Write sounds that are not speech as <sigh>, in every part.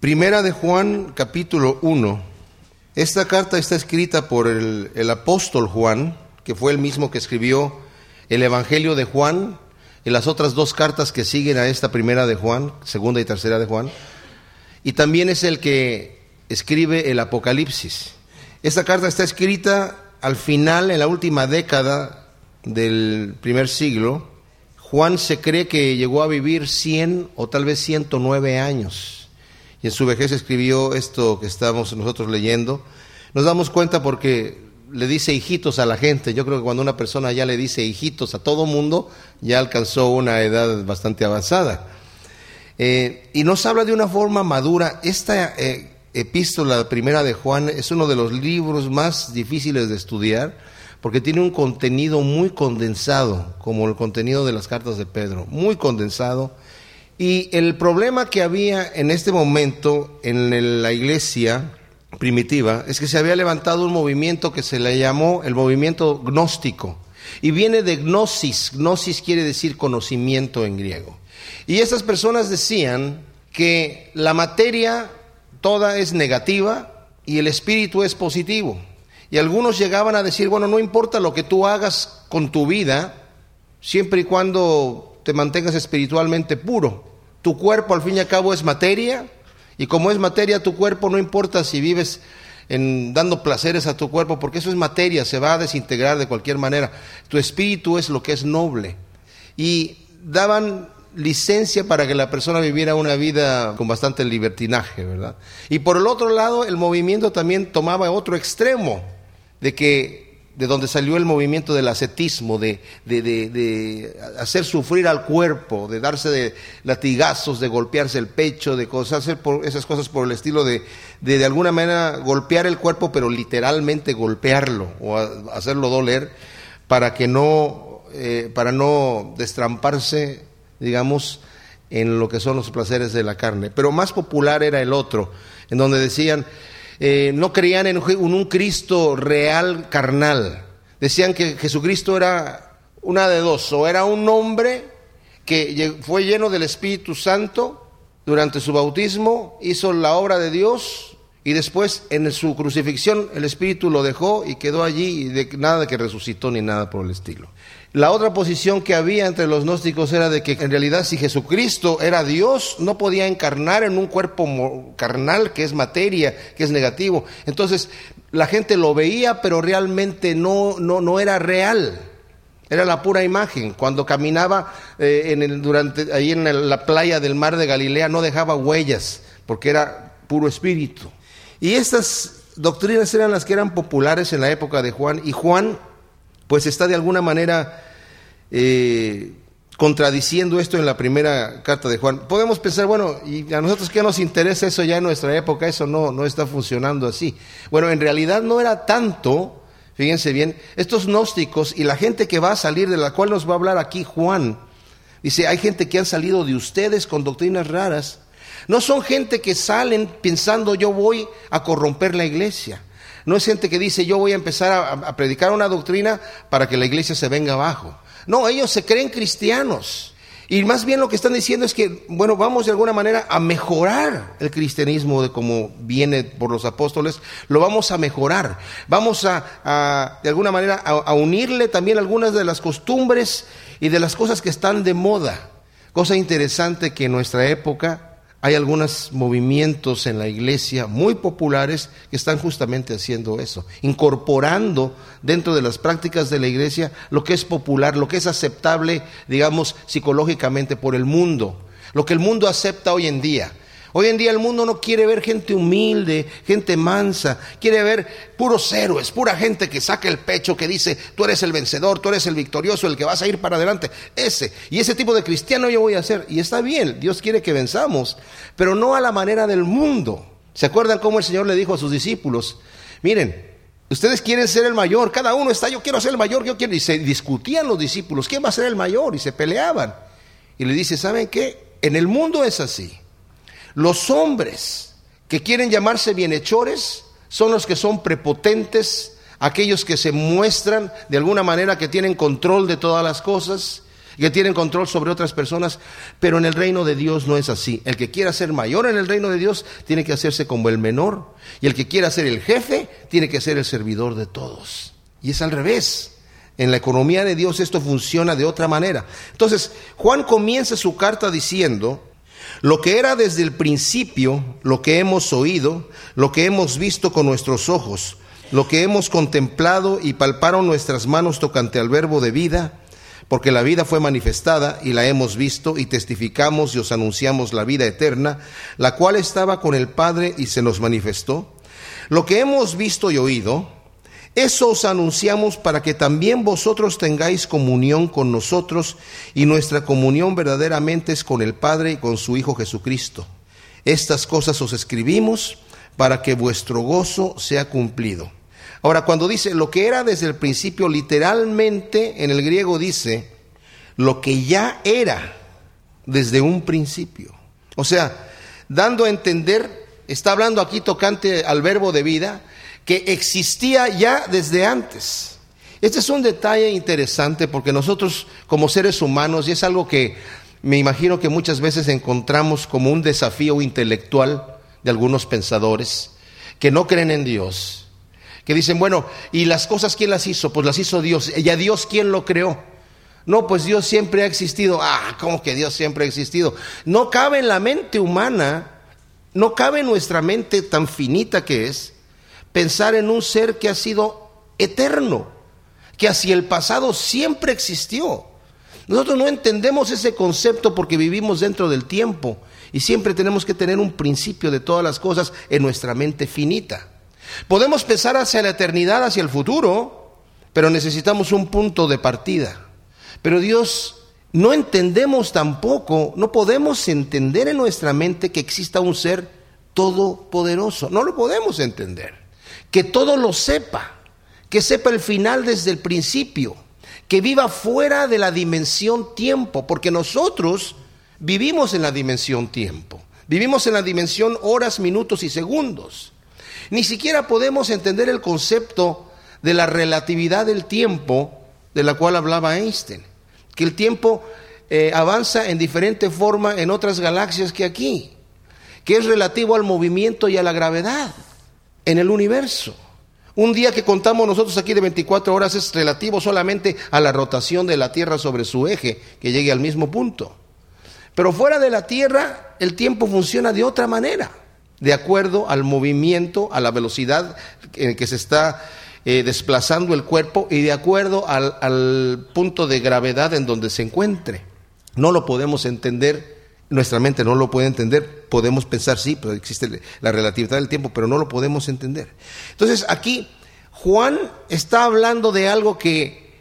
Primera de Juan, capítulo 1. Esta carta está escrita por el, apóstol Juan, que fue el mismo que escribió el Evangelio de Juan y las otras dos cartas que siguen a esta primera de Juan, segunda y tercera de Juan. Y también es el que escribe el Apocalipsis. Esta carta está escrita al final, en la última década del primer siglo. Juan se cree que llegó a vivir 100 o tal vez 109 años. Y en su vejez escribió esto que estamos nosotros leyendo. Nos damos cuenta porque le dice hijitos a la gente. Yo creo que cuando una persona ya le dice hijitos a todo mundo, ya alcanzó una edad bastante avanzada. Eh, y nos habla de una forma madura. Esta eh, epístola primera de Juan es uno de los libros más difíciles de estudiar porque tiene un contenido muy condensado, como el contenido de las cartas de Pedro, muy condensado. Y el problema que había en este momento en la iglesia primitiva es que se había levantado un movimiento que se le llamó el movimiento gnóstico. Y viene de gnosis, gnosis quiere decir conocimiento en griego. Y esas personas decían que la materia toda es negativa y el espíritu es positivo. Y algunos llegaban a decir, bueno, no importa lo que tú hagas con tu vida, siempre y cuando te mantengas espiritualmente puro. Tu cuerpo al fin y al cabo es materia, y como es materia tu cuerpo, no importa si vives en, dando placeres a tu cuerpo, porque eso es materia, se va a desintegrar de cualquier manera. Tu espíritu es lo que es noble. Y daban licencia para que la persona viviera una vida con bastante libertinaje, ¿verdad? Y por el otro lado, el movimiento también tomaba otro extremo, de que de donde salió el movimiento del ascetismo, de, de, de, hacer sufrir al cuerpo, de darse de latigazos, de golpearse el pecho, de cosas, hacer por, esas cosas por el estilo de, de alguna manera golpear el cuerpo, pero literalmente golpearlo o hacerlo doler para que no, eh, para no destramparse digamos, en lo que son los placeres de la carne. Pero más popular era el otro, en donde decían, eh, no creían en un Cristo real carnal. Decían que Jesucristo era una de dos, o era un hombre que fue lleno del Espíritu Santo durante su bautismo, hizo la obra de Dios y después en su crucifixión el Espíritu lo dejó y quedó allí y de, nada que resucitó ni nada por el estilo. La otra posición que había entre los gnósticos era de que en realidad si Jesucristo era Dios, no podía encarnar en un cuerpo carnal que es materia, que es negativo. Entonces la gente lo veía, pero realmente no, no, no era real. Era la pura imagen. Cuando caminaba eh, en el, durante, ahí en la playa del mar de Galilea no dejaba huellas, porque era puro espíritu. Y estas doctrinas eran las que eran populares en la época de Juan. Y Juan pues está de alguna manera eh, contradiciendo esto en la primera carta de Juan. Podemos pensar, bueno, ¿y a nosotros qué nos interesa eso ya en nuestra época? Eso no, no está funcionando así. Bueno, en realidad no era tanto, fíjense bien, estos gnósticos y la gente que va a salir, de la cual nos va a hablar aquí Juan, dice, hay gente que han salido de ustedes con doctrinas raras. No son gente que salen pensando yo voy a corromper la iglesia. No es gente que dice yo voy a empezar a, predicar una doctrina para que la iglesia se venga abajo. No, ellos se creen cristianos. Y más bien lo que están diciendo es que, bueno, vamos de alguna manera a mejorar el cristianismo de como viene por los apóstoles, lo vamos a mejorar. Vamos a, de alguna manera, a unirle también algunas de las costumbres y de las cosas que están de moda. Cosa interesante que en nuestra época hay algunos movimientos en la iglesia muy populares que están justamente haciendo eso, incorporando dentro de las prácticas de la iglesia lo que es popular, lo que es aceptable, digamos, psicológicamente por el mundo, lo que el mundo acepta hoy en día. Hoy en día el mundo no quiere ver gente humilde, gente mansa, quiere ver puros héroes, pura gente que saca el pecho, que dice, tú eres el vencedor, tú eres el victorioso, el que vas a ir para adelante. Ese, y ese tipo de cristiano yo voy a ser. Y está bien, Dios quiere que venzamos, pero no a la manera del mundo. ¿Se acuerdan cómo el Señor le dijo a sus discípulos? Miren, ustedes quieren ser el mayor, cada uno está, yo quiero ser el mayor, yo quiero. Y se discutían los discípulos, ¿quién va a ser el mayor? Y se peleaban. Y le dice, ¿saben qué? En el mundo es así. Los hombres que quieren llamarse bienhechores son los que son prepotentes, aquellos que se muestran de alguna manera que tienen control de todas las cosas. que tienen control sobre otras personas, pero en el reino de Dios no es así. El que quiera ser mayor en el reino de Dios tiene que hacerse como el menor, y el que quiera ser el jefe tiene que ser el servidor de todos. Y es al revés. En la economía de Dios esto funciona de otra manera. Entonces, Juan comienza su carta diciendo, lo que era desde el principio, lo que hemos oído, lo que hemos visto con nuestros ojos, lo que hemos contemplado y palparon nuestras manos tocante al verbo de vida, porque la vida fue manifestada y la hemos visto y testificamos y os anunciamos la vida eterna, la cual estaba con el Padre y se nos manifestó. Lo que hemos visto y oído, eso os anunciamos para que también vosotros tengáis comunión con nosotros y nuestra comunión verdaderamente es con el Padre y con su Hijo Jesucristo. Estas cosas os escribimos para que vuestro gozo sea cumplido. Ahora, cuando dice lo que era desde el principio, literalmente en el griego dice lo que ya era desde un principio. O sea, dando a entender, está hablando aquí tocante al verbo de vida, que existía ya desde antes. Este es un detalle interesante porque nosotros como seres humanos, y es algo que me imagino que muchas veces encontramos como un desafío intelectual de algunos pensadores que no creen en Dios, que dicen, bueno, ¿y las cosas quién las hizo? Pues las hizo Dios. ¿Y a Dios quién lo creó? No, pues Dios siempre ha existido. Ah, ¿cómo que Dios siempre ha existido? No cabe en la mente humana, no cabe en nuestra mente tan finita que es, pensar en un ser que ha sido eterno, que hacia el pasado siempre existió. Nosotros no entendemos ese concepto porque vivimos dentro del tiempo y siempre tenemos que tener un principio de todas las cosas en nuestra mente finita. Podemos pensar hacia la eternidad, hacia el futuro, pero necesitamos un punto de partida. Pero Dios, no entendemos tampoco, no podemos entender en nuestra mente que exista un ser todopoderoso. No lo podemos entender. Que todo lo sepa, que sepa el final desde el principio, que viva fuera de la dimensión tiempo, porque nosotros vivimos en la dimensión tiempo, vivimos en la dimensión horas, minutos y segundos. Ni siquiera podemos entender el concepto de la relatividad del tiempo de la cual hablaba Einstein, que el tiempo eh, avanza en diferente forma en otras galaxias que aquí, que es relativo al movimiento y a la gravedad en el universo. Un día que contamos nosotros aquí de 24 horas es relativo solamente a la rotación de la Tierra sobre su eje, que llegue al mismo punto. Pero fuera de la Tierra el tiempo funciona de otra manera de acuerdo al movimiento, a la velocidad en que se está eh, desplazando el cuerpo y de acuerdo al, al punto de gravedad en donde se encuentre. No lo podemos entender nuestra mente no lo puede entender. Podemos pensar, sí, pero existe la relatividad del tiempo, pero no lo podemos entender. Entonces, aquí Juan está hablando de algo que,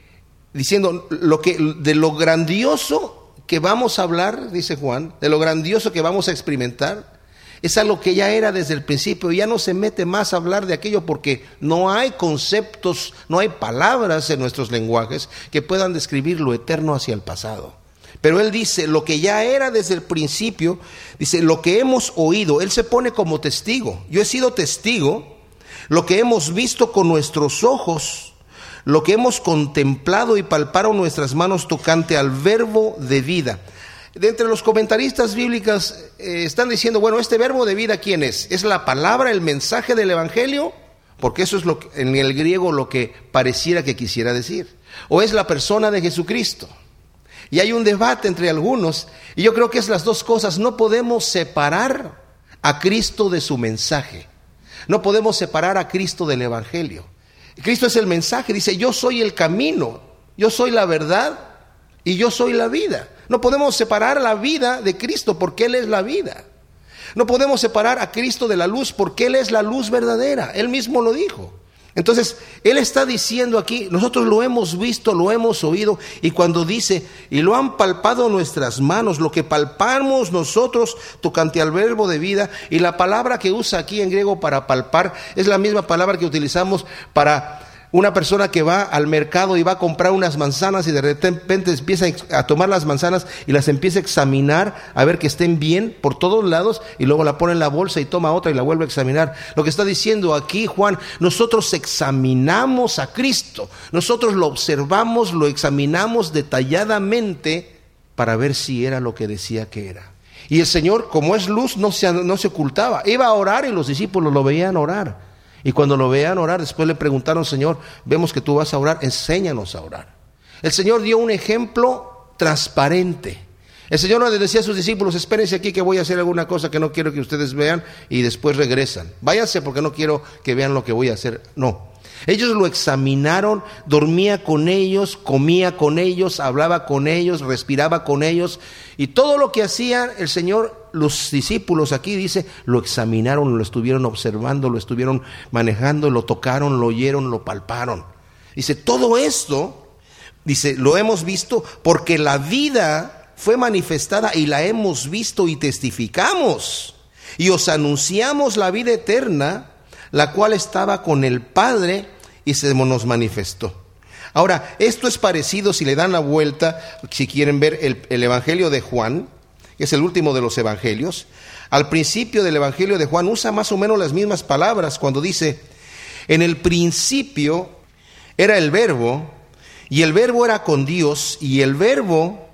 diciendo, lo que, de lo grandioso que vamos a hablar, dice Juan, de lo grandioso que vamos a experimentar, es algo que ya era desde el principio, ya no se mete más a hablar de aquello porque no hay conceptos, no hay palabras en nuestros lenguajes que puedan describir lo eterno hacia el pasado. Pero él dice, lo que ya era desde el principio, dice, lo que hemos oído, él se pone como testigo. Yo he sido testigo, lo que hemos visto con nuestros ojos, lo que hemos contemplado y palparon nuestras manos tocante al verbo de vida de entre los comentaristas bíblicos eh, están diciendo, bueno, este verbo de vida, ¿quién es? ¿Es la palabra, el mensaje del Evangelio? Porque eso es lo que, en el griego lo que pareciera que quisiera decir. ¿O es la persona de Jesucristo? Y hay un debate entre algunos, y yo creo que es las dos cosas. No podemos separar a Cristo de su mensaje. No podemos separar a Cristo del Evangelio. Cristo es el mensaje, dice, yo soy el camino, yo soy la verdad y yo soy la vida. No podemos separar la vida de Cristo porque Él es la vida. No podemos separar a Cristo de la luz porque Él es la luz verdadera. Él mismo lo dijo. Entonces, Él está diciendo aquí, nosotros lo hemos visto, lo hemos oído, y cuando dice, y lo han palpado nuestras manos, lo que palpamos nosotros tocante al verbo de vida, y la palabra que usa aquí en griego para palpar es la misma palabra que utilizamos para una persona que va al mercado y va a comprar unas manzanas y de repente empieza a tomar las manzanas y las empieza a examinar a ver que estén bien por todos lados y luego la pone en la bolsa y toma otra y la vuelve a examinar. Lo que está diciendo aquí Juan, nosotros examinamos a Cristo, nosotros lo observamos, lo examinamos detalladamente para ver si era lo que decía que era. Y el Señor, como es luz, no se, no se ocultaba. Iba a orar y los discípulos lo veían orar. Y cuando lo vean orar, después le preguntaron, Señor, vemos que tú vas a orar, enséñanos a orar. El Señor dio un ejemplo transparente. El Señor no le decía a sus discípulos, espérense aquí que voy a hacer alguna cosa que no quiero que ustedes vean y después regresan. Váyanse porque no quiero que vean lo que voy a hacer. No. Ellos lo examinaron, dormía con ellos, comía con ellos, hablaba con ellos, respiraba con ellos. Y todo lo que hacían el Señor, los discípulos aquí dice, lo examinaron, lo estuvieron observando, lo estuvieron manejando, lo tocaron, lo oyeron, lo palparon. Dice, todo esto, dice, lo hemos visto porque la vida fue manifestada y la hemos visto y testificamos. Y os anunciamos la vida eterna la cual estaba con el Padre y se nos manifestó. Ahora, esto es parecido si le dan la vuelta, si quieren ver el, Evangelio de Juan, es el último de los Evangelios. Al principio del Evangelio de Juan usa más o menos las mismas palabras cuando dice, en el principio era el verbo, y el verbo era con Dios, y el verbo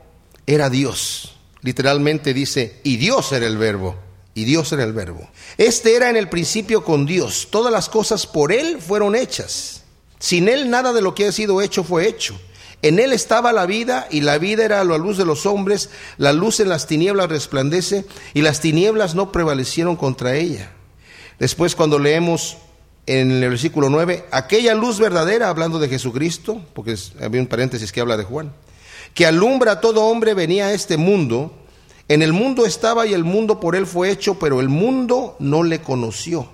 era Dios. Literalmente dice, y Dios era el verbo y Dios era el verbo. Este era en el principio con Dios. Todas las cosas por Él fueron hechas. Sin Él nada de lo que ha sido hecho fue hecho. En Él estaba la vida y la vida era la luz de los hombres. La luz en las tinieblas resplandece y las tinieblas no prevalecieron contra ella. Después cuando leemos en el versículo 9, aquella luz verdadera, hablando de Jesucristo, porque había un paréntesis que habla de Juan, que alumbra a todo hombre, venía a este mundo en el mundo estaba y el mundo por él fue hecho, pero el mundo no le conoció.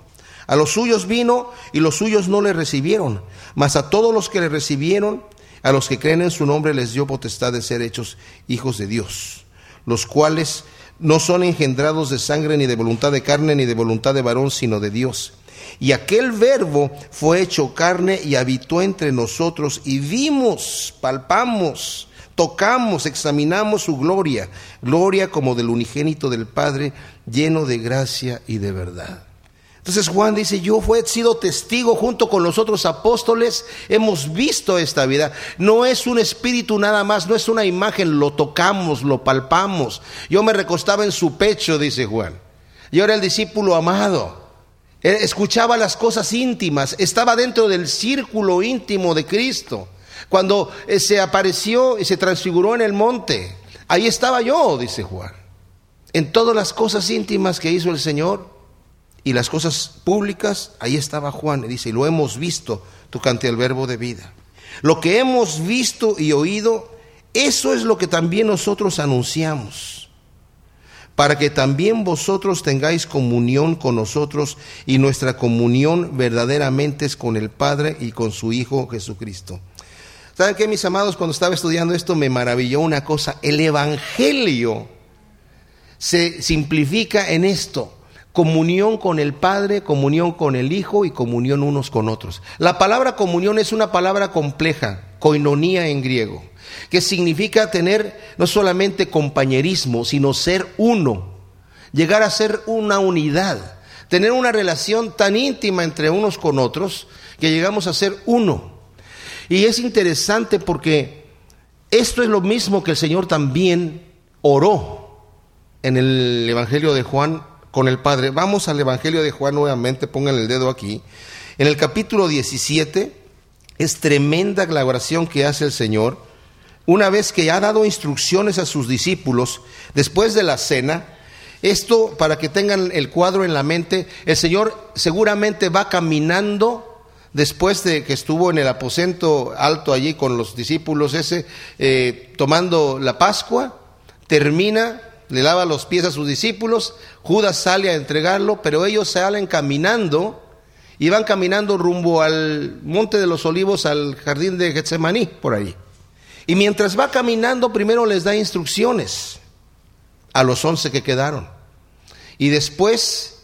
A los suyos vino y los suyos no le recibieron, mas a todos los que le recibieron, a los que creen en su nombre les dio potestad de ser hechos hijos de Dios, los cuales no son engendrados de sangre ni de voluntad de carne ni de voluntad de varón, sino de Dios. Y aquel verbo fue hecho carne y habitó entre nosotros y vimos, palpamos tocamos, examinamos su gloria, gloria como del unigénito del Padre, lleno de gracia y de verdad. Entonces Juan dice, yo he sido testigo junto con los otros apóstoles, hemos visto esta vida. No es un espíritu nada más, no es una imagen, lo tocamos, lo palpamos. Yo me recostaba en su pecho, dice Juan. Yo era el discípulo amado. Escuchaba las cosas íntimas, estaba dentro del círculo íntimo de Cristo. Cuando eh, se apareció y se transfiguró en el monte, ahí estaba yo, dice Juan. En todas las cosas íntimas que hizo el Señor y las cosas públicas, ahí estaba Juan. Y dice, y lo hemos visto, tocante el verbo de vida. Lo que hemos visto y oído, eso es lo que también nosotros anunciamos para que también vosotros tengáis comunión con nosotros y nuestra comunión verdaderamente es con el Padre y con su Hijo Jesucristo. ¿Saben qué, mis amados? Cuando estaba estudiando esto me maravilló una cosa. El Evangelio se simplifica en esto. Comunión con el Padre, comunión con el Hijo y comunión unos con otros. La palabra comunión es una palabra compleja, koinonía en griego, que significa tener no solamente compañerismo, sino ser uno, llegar a ser una unidad, tener una relación tan íntima entre unos con otros que llegamos a ser uno. Y es interesante porque esto es lo mismo que el Señor también oró en el Evangelio de Juan con el Padre. Vamos al Evangelio de Juan nuevamente, pongan el dedo aquí. En el capítulo 17 es tremenda la oración que hace el Señor. Una vez que ha dado instrucciones a sus discípulos después de la cena, esto para que tengan el cuadro en la mente, el Señor seguramente va caminando después de que estuvo en el aposento alto allí con los discípulos ese, eh, tomando la Pascua, termina, le lava los pies a sus discípulos, Judas sale a entregarlo, pero ellos salen caminando y van caminando rumbo al monte de los olivos, al jardín de Getsemaní, por ahí. Y mientras va caminando, primero les da instrucciones a los once que quedaron. Y después,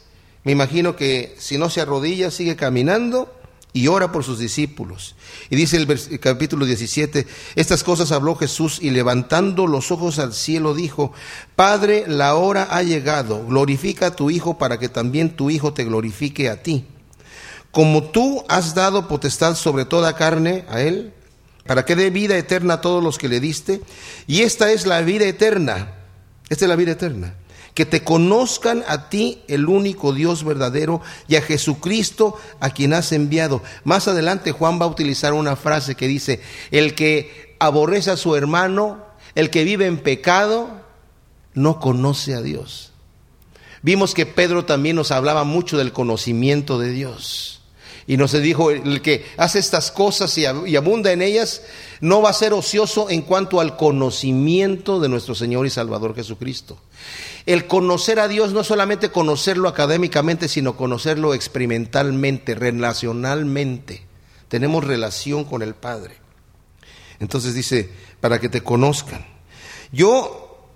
me imagino que si no se arrodilla, sigue caminando y ora por sus discípulos. Y dice el, capítulo 17, estas cosas habló Jesús y levantando los ojos al cielo dijo, Padre, la hora ha llegado, glorifica a tu Hijo para que también tu Hijo te glorifique a ti. Como tú has dado potestad sobre toda carne a Él, para que dé vida eterna a todos los que le diste, y esta es la vida eterna, esta es la vida eterna que te conozcan a ti, el único Dios verdadero, y a Jesucristo a quien has enviado. Más adelante Juan va a utilizar una frase que dice, el que aborrece a su hermano, el que vive en pecado, no conoce a Dios. Vimos que Pedro también nos hablaba mucho del conocimiento de Dios. Y nos dijo, el que hace estas cosas y abunda en ellas, no va a ser ocioso en cuanto al conocimiento de nuestro Señor y Salvador Jesucristo. El conocer a Dios no solamente conocerlo académicamente, sino conocerlo experimentalmente, relacionalmente. Tenemos relación con el Padre. Entonces dice, para que te conozcan. Yo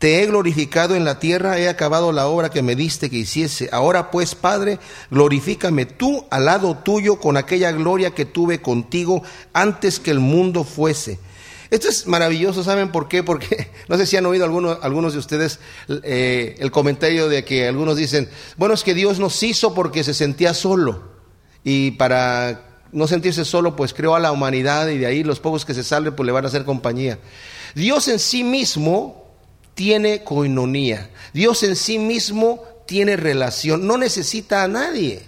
te he glorificado en la tierra, he acabado la obra que me diste que hiciese. Ahora pues, Padre, glorifícame tú al lado tuyo con aquella gloria que tuve contigo antes que el mundo fuese. Esto es maravilloso, ¿saben por qué? Porque <laughs> no sé si han oído algunos, algunos de ustedes eh, el comentario de que algunos dicen, bueno, es que Dios nos hizo porque se sentía solo. Y para no sentirse solo, pues creó a la humanidad y de ahí los pocos que se salven, pues le van a hacer compañía. Dios en sí mismo tiene coinonía. Dios en sí mismo tiene relación, no necesita a nadie.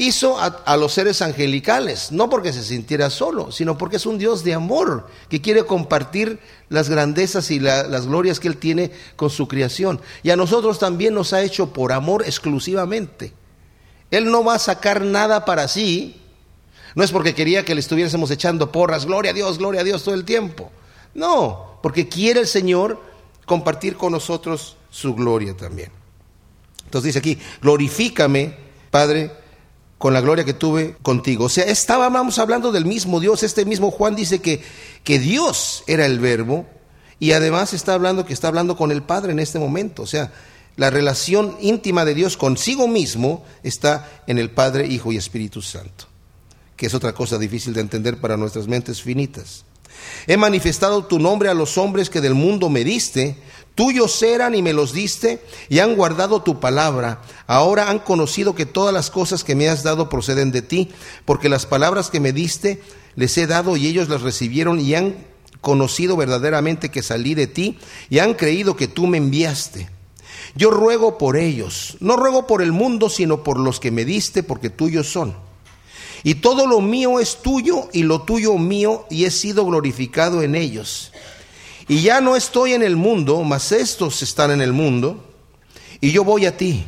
Hizo a, los seres angelicales, no porque se sintiera solo, sino porque es un Dios de amor, que quiere compartir las grandezas y las glorias que Él tiene con su creación. Y a nosotros también nos ha hecho por amor exclusivamente. Él no va a sacar nada para sí, no es porque quería que le estuviésemos echando porras, gloria a Dios, gloria a Dios todo el tiempo. No, porque quiere el Señor compartir con nosotros su gloria también. Entonces dice aquí, glorifícame, Padre, con la gloria que tuve contigo. O sea, estábamos hablando del mismo Dios. Este mismo Juan dice que, que Dios era el verbo y además está hablando que está hablando con el Padre en este momento. O sea, la relación íntima de Dios consigo mismo está en el Padre, Hijo y Espíritu Santo, que es otra cosa difícil de entender para nuestras mentes finitas. He manifestado tu nombre a los hombres que del mundo me diste, tuyos eran y me los diste, y han guardado tu palabra. Ahora han conocido que todas las cosas que me has dado proceden de ti, porque las palabras que me diste les he dado y ellos las recibieron y han conocido verdaderamente que salí de ti y han creído que tú me enviaste. Yo ruego por ellos, no ruego por el mundo, sino por los que me diste, porque tuyos son. Y todo lo mío es tuyo y lo tuyo mío y he sido glorificado en ellos. Y ya no estoy en el mundo, mas estos están en el mundo y yo voy a ti.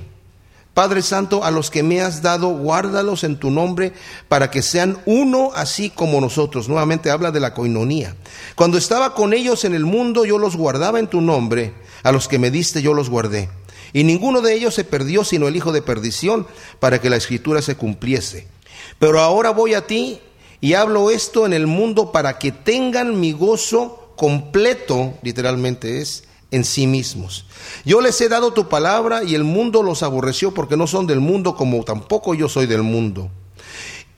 Padre Santo, a los que me has dado, guárdalos en tu nombre para que sean uno así como nosotros. Nuevamente habla de la coinonía. Cuando estaba con ellos en el mundo, yo los guardaba en tu nombre. A los que me diste, yo los guardé. Y ninguno de ellos se perdió, sino el hijo de perdición, para que la escritura se cumpliese. Pero ahora voy a ti y hablo esto en el mundo para que tengan mi gozo completo, literalmente es, en sí mismos. Yo les he dado tu palabra y el mundo los aborreció porque no son del mundo como tampoco yo soy del mundo.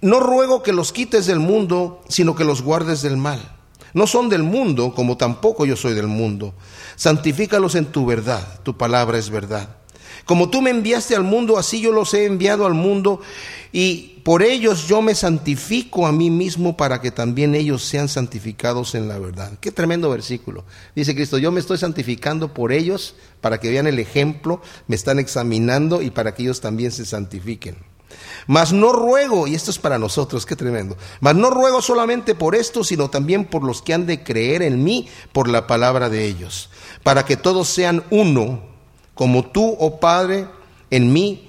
No ruego que los quites del mundo, sino que los guardes del mal. No son del mundo como tampoco yo soy del mundo. Santifícalos en tu verdad, tu palabra es verdad. Como tú me enviaste al mundo, así yo los he enviado al mundo y por ellos yo me santifico a mí mismo para que también ellos sean santificados en la verdad. Qué tremendo versículo. Dice Cristo, yo me estoy santificando por ellos para que vean el ejemplo, me están examinando y para que ellos también se santifiquen. Mas no ruego, y esto es para nosotros, qué tremendo, mas no ruego solamente por esto, sino también por los que han de creer en mí por la palabra de ellos, para que todos sean uno, como tú, oh Padre, en mí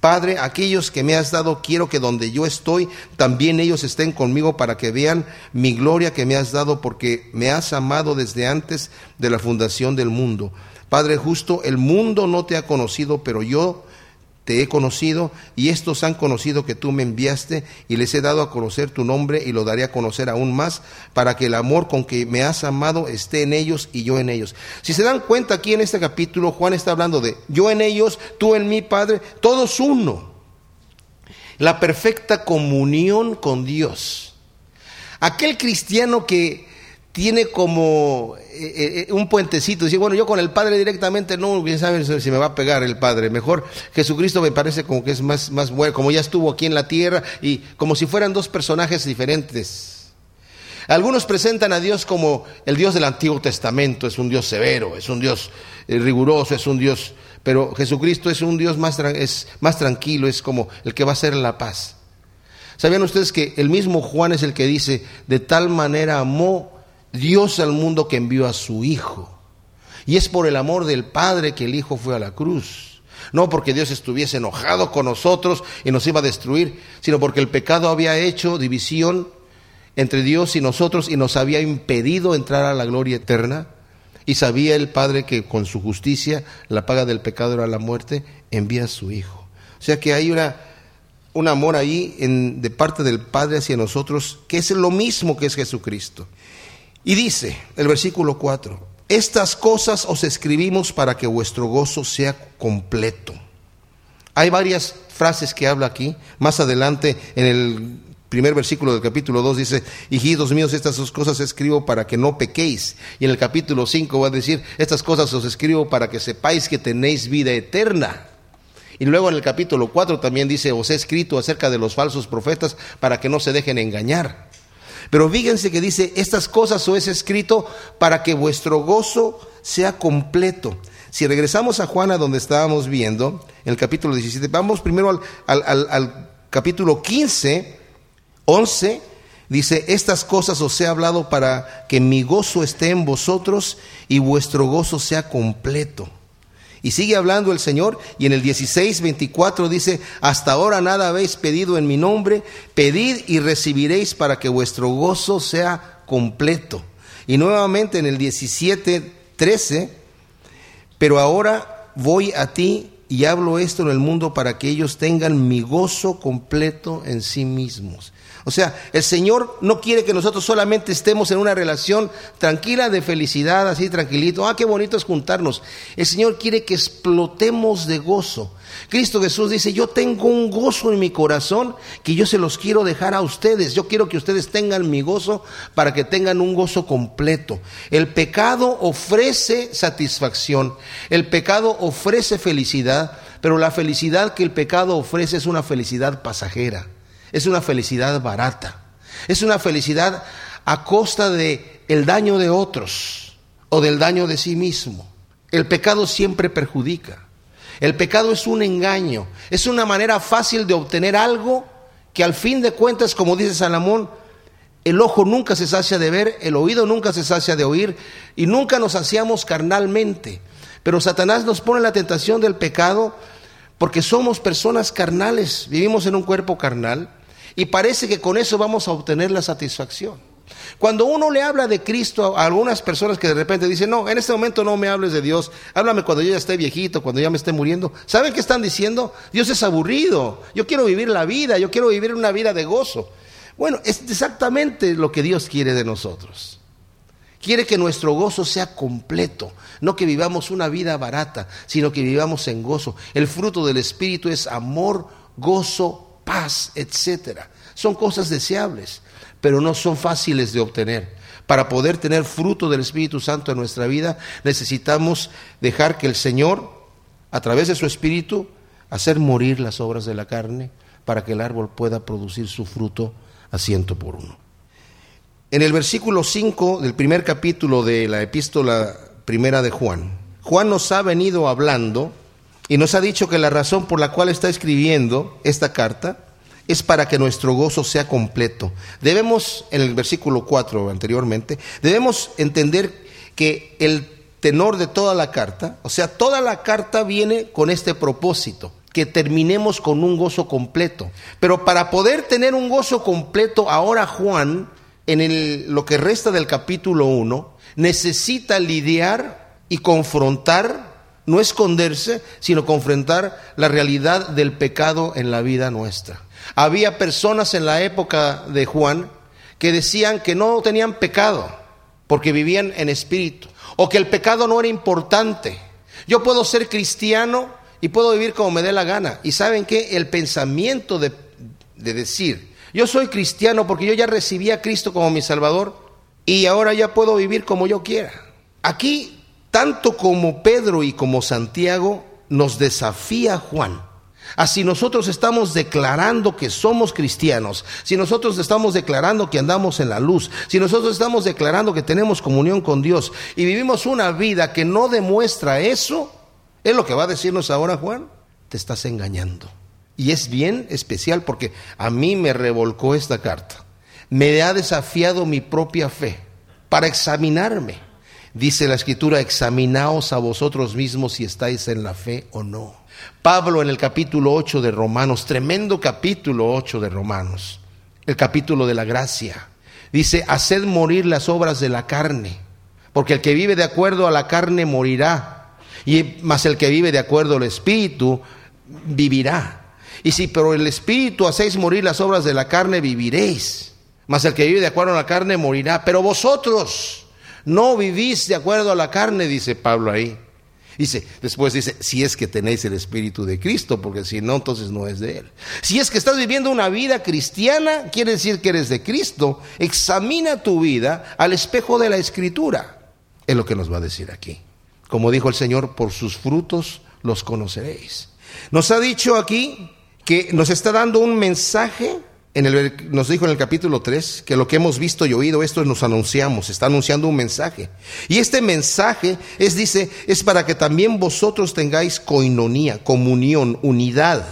Padre, aquellos que me has dado, quiero que donde yo estoy, también ellos estén conmigo para que vean mi gloria que me has dado, porque me has amado desde antes de la fundación del mundo. Padre justo, el mundo no te ha conocido, pero yo te he conocido y estos han conocido que tú me enviaste y les he dado a conocer tu nombre y lo daré a conocer aún más para que el amor con que me has amado esté en ellos y yo en ellos. Si se dan cuenta aquí en este capítulo, Juan está hablando de yo en ellos, tú en mí, Padre, todos uno. La perfecta comunión con Dios. Aquel cristiano que tiene como eh, eh, un puentecito, dice, bueno, yo con el Padre directamente no, quién sabe si me va a pegar el Padre, mejor Jesucristo me parece como que es más, más bueno, como ya estuvo aquí en la tierra y como si fueran dos personajes diferentes. Algunos presentan a Dios como el Dios del Antiguo Testamento, es un Dios severo, es un Dios eh, riguroso, es un Dios, pero Jesucristo es un Dios más, es más tranquilo, es como el que va a ser la paz. ¿Sabían ustedes que el mismo Juan es el que dice, de tal manera amó Dios al mundo que envió a su Hijo. Y es por el amor del Padre que el Hijo fue a la cruz. No porque Dios estuviese enojado con nosotros y nos iba a destruir, sino porque el pecado había hecho división entre Dios y nosotros y nos había impedido entrar a la gloria eterna. Y sabía el Padre que con su justicia la paga del pecado era la muerte, envía a su Hijo. O sea que hay una, un amor ahí en, de parte del Padre hacia nosotros que es lo mismo que es Jesucristo. Y dice el versículo 4, estas cosas os escribimos para que vuestro gozo sea completo. Hay varias frases que habla aquí. Más adelante en el primer versículo del capítulo 2 dice, hijitos míos, estas dos cosas escribo para que no pequéis. Y en el capítulo 5 va a decir, estas cosas os escribo para que sepáis que tenéis vida eterna. Y luego en el capítulo 4 también dice, os he escrito acerca de los falsos profetas para que no se dejen engañar. Pero fíjense que dice, estas cosas os he escrito para que vuestro gozo sea completo. Si regresamos a Juana donde estábamos viendo, en el capítulo 17, vamos primero al, al capítulo 15, 11, dice, estas cosas os he hablado para que mi gozo esté en vosotros y vuestro gozo sea completo. Y sigue hablando el Señor y en el 16, 24 dice, hasta ahora nada habéis pedido en mi nombre, pedid y recibiréis para que vuestro gozo sea completo. Y nuevamente en el 17, 13, pero ahora voy a ti y hablo esto en el mundo para que ellos tengan mi gozo completo en sí mismos. O sea, el Señor no quiere que nosotros solamente estemos en una relación tranquila de felicidad, así tranquilito. Ah, qué bonito es juntarnos. El Señor quiere que explotemos de gozo. Cristo Jesús dice, yo tengo un gozo en mi corazón que yo se los quiero dejar a ustedes. Yo quiero que ustedes tengan mi gozo para que tengan un gozo completo. El pecado ofrece satisfacción. El pecado ofrece felicidad, pero la felicidad que el pecado ofrece es una felicidad pasajera. Es una felicidad barata. Es una felicidad a costa de el daño de otros o del daño de sí mismo. El pecado siempre perjudica. El pecado es un engaño, es una manera fácil de obtener algo que al fin de cuentas, como dice Salomón, el ojo nunca se sacia de ver, el oído nunca se sacia de oír y nunca nos saciamos carnalmente. Pero Satanás nos pone la tentación del pecado porque somos personas carnales, vivimos en un cuerpo carnal y parece que con eso vamos a obtener la satisfacción. Cuando uno le habla de Cristo a algunas personas que de repente dicen, no, en este momento no me hables de Dios, háblame cuando yo ya esté viejito, cuando ya me esté muriendo. ¿Saben qué están diciendo? Dios es aburrido, yo quiero vivir la vida, yo quiero vivir una vida de gozo. Bueno, es exactamente lo que Dios quiere de nosotros. Quiere que nuestro gozo sea completo, no que vivamos una vida barata, sino que vivamos en gozo. El fruto del Espíritu es amor, gozo, paz, etcétera. Son cosas deseables, pero no son fáciles de obtener. Para poder tener fruto del Espíritu Santo en nuestra vida, necesitamos dejar que el Señor, a través de su Espíritu, hacer morir las obras de la carne para que el árbol pueda producir su fruto a ciento por uno. En el versículo 5 del primer capítulo de la epístola primera de Juan, Juan nos ha venido hablando y nos ha dicho que la razón por la cual está escribiendo esta carta es para que nuestro gozo sea completo. Debemos, en el versículo 4 anteriormente, debemos entender que el tenor de toda la carta, o sea, toda la carta viene con este propósito. que terminemos con un gozo completo. Pero para poder tener un gozo completo, ahora Juan, en lo que resta del capítulo 1, necesita lidiar y confrontar, no esconderse, sino confrontar la realidad del pecado en la vida nuestra. Había personas en la época de Juan que decían que no tenían pecado porque vivían en espíritu, o que el pecado no era importante. Yo puedo ser cristiano y puedo vivir como me dé la gana. Y saben que el pensamiento de, de decir, yo soy cristiano porque yo ya recibí a Cristo como mi Salvador y ahora ya puedo vivir como yo quiera. Aquí, tanto como Pedro y como Santiago, nos desafía Juan Así nosotros estamos declarando que somos cristianos, si nosotros estamos declarando que andamos en la luz, si nosotros estamos declarando que tenemos comunión con Dios y vivimos una vida que no demuestra eso, es lo que va a decirnos ahora Juan, te estás engañando. Y es bien especial porque a mí me revolcó esta carta. Me ha desafiado mi propia fe para examinarme. Dice la escritura, examinaos a vosotros mismos si estáis en la fe o no. Pablo en el capítulo 8 de Romanos, tremendo capítulo 8 de Romanos, el capítulo de la gracia. Dice, haced morir las obras de la carne, porque el que vive de acuerdo a la carne morirá, y más el que vive de acuerdo al espíritu vivirá. Y si por el espíritu hacéis morir las obras de la carne, viviréis. Mas el que vive de acuerdo a la carne morirá. Pero vosotros no vivís de acuerdo a la carne, dice Pablo ahí Dice, después dice, si es que tenéis el Espíritu de Cristo, porque si no, entonces no es de Él. Si es que estás viviendo una vida cristiana, quiere decir que eres de Cristo. Examina tu vida al espejo de la Escritura. Es lo que nos va a decir aquí. Como dijo el Señor, por sus frutos los conoceréis. Nos ha dicho aquí que nos está dando un mensaje nos dijo en el capítulo 3 que lo que hemos visto y oído, esto nos anunciamos, está anunciando un mensaje. Y este mensaje es, dice, es para que también vosotros tengáis coinonía, comunión, unidad.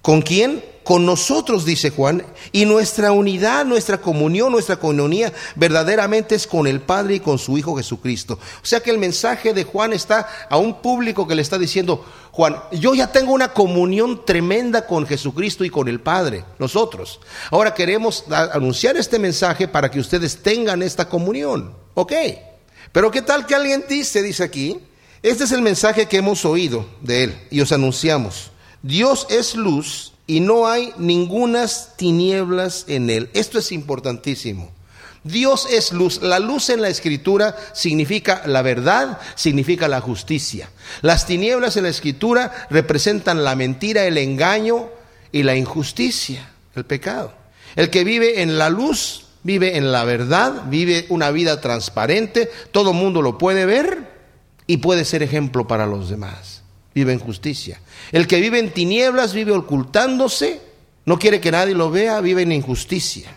¿Con quién? Con nosotros, dice Juan, y nuestra unidad, nuestra comunión, nuestra coinonía verdaderamente es con el Padre y con su Hijo Jesucristo. O sea que el mensaje de Juan está a un público que le está diciendo, Juan, yo ya tengo una comunión tremenda con Jesucristo y con el Padre, nosotros. Ahora queremos anunciar este mensaje para que ustedes tengan esta comunión. Ok, pero ¿qué tal que alguien dice, dice aquí, este es el mensaje que hemos oído de él y os anunciamos. Dios es luz y no hay ningunas tinieblas en él. Esto es importantísimo. Dios es luz. La luz en la escritura significa la verdad, significa la justicia. Las tinieblas en la escritura representan la mentira, el engaño y la injusticia, el pecado. El que vive en la luz vive en la verdad, vive una vida transparente, todo mundo lo puede ver y puede ser ejemplo para los demás. Vive en justicia. El que vive en tinieblas vive ocultándose, no quiere que nadie lo vea, vive en injusticia.